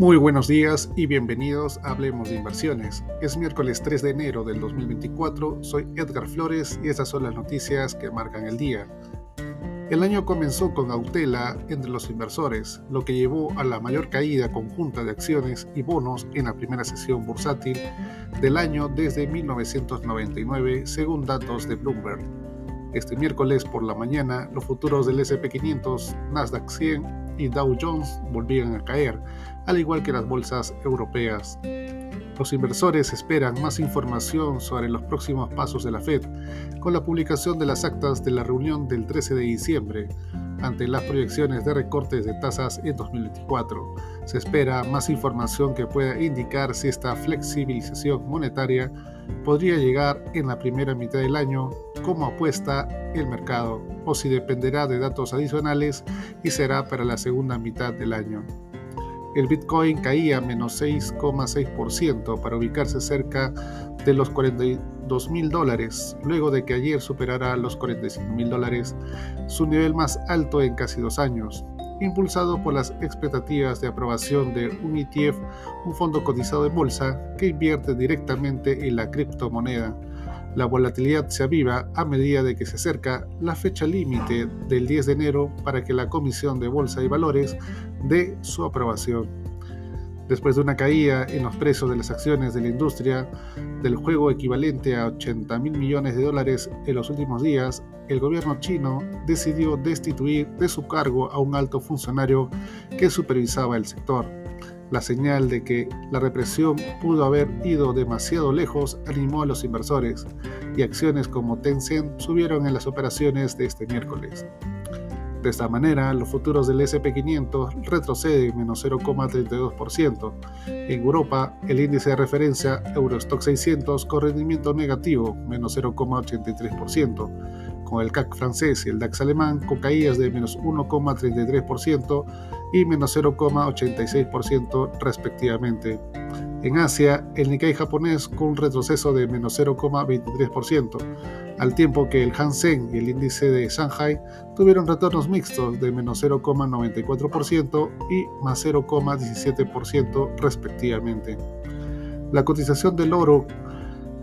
Muy buenos días y bienvenidos a Hablemos de Inversiones. Es miércoles 3 de enero del 2024, soy Edgar Flores y estas son las noticias que marcan el día. El año comenzó con cautela entre los inversores, lo que llevó a la mayor caída conjunta de acciones y bonos en la primera sesión bursátil del año desde 1999, según datos de Bloomberg. Este miércoles por la mañana, los futuros del SP500, Nasdaq 100 y Dow Jones volvían a caer, al igual que las bolsas europeas. Los inversores esperan más información sobre los próximos pasos de la Fed con la publicación de las actas de la reunión del 13 de diciembre, ante las proyecciones de recortes de tasas en 2024. Se espera más información que pueda indicar si esta flexibilización monetaria podría llegar en la primera mitad del año como apuesta el mercado o si dependerá de datos adicionales y será para la segunda mitad del año. El Bitcoin caía menos 6,6% para ubicarse cerca de los 42 mil dólares, luego de que ayer superara los 45 mil dólares, su nivel más alto en casi dos años, impulsado por las expectativas de aprobación de un ETF, un fondo cotizado de bolsa que invierte directamente en la criptomoneda la volatilidad se aviva a medida de que se acerca la fecha límite del 10 de enero para que la Comisión de Bolsa y Valores dé su aprobación. Después de una caída en los precios de las acciones de la industria del juego equivalente a 80 mil millones de dólares en los últimos días, el gobierno chino decidió destituir de su cargo a un alto funcionario que supervisaba el sector. La señal de que la represión pudo haber ido demasiado lejos animó a los inversores y acciones como Tencent subieron en las operaciones de este miércoles. De esta manera, los futuros del SP500 retroceden menos 0,32%. En Europa, el índice de referencia Eurostock 600 con rendimiento negativo, menos 0,83%, con el CAC francés y el DAX alemán con caídas de menos 1,33% y menos 0,86% respectivamente. En Asia, el Nikkei japonés con un retroceso de menos 0,23%, al tiempo que el Hansen y el índice de Shanghai tuvieron retornos mixtos de menos 0,94% y más 0,17% respectivamente. La cotización del oro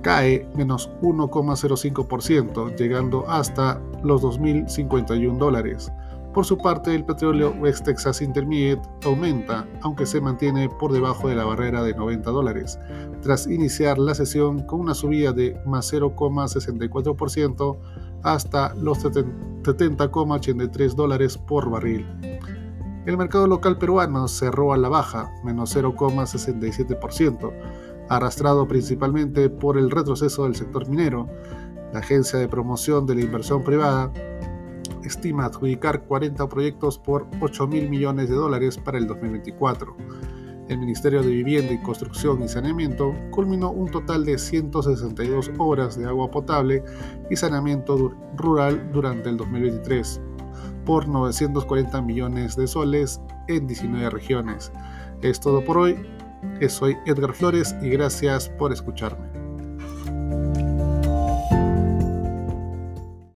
cae menos 1,05%, llegando hasta los 2.051 dólares. Por su parte, el petróleo West Texas Intermediate aumenta, aunque se mantiene por debajo de la barrera de 90 dólares, tras iniciar la sesión con una subida de más 0,64% hasta los 70,83 dólares por barril. El mercado local peruano cerró a la baja, menos 0,67%, arrastrado principalmente por el retroceso del sector minero. La Agencia de Promoción de la Inversión Privada estima adjudicar 40 proyectos por 8 mil millones de dólares para el 2024. El Ministerio de Vivienda y Construcción y Saneamiento culminó un total de 162 horas de agua potable y saneamiento rural durante el 2023 por 940 millones de soles en 19 regiones. Es todo por hoy. Soy Edgar Flores y gracias por escucharme.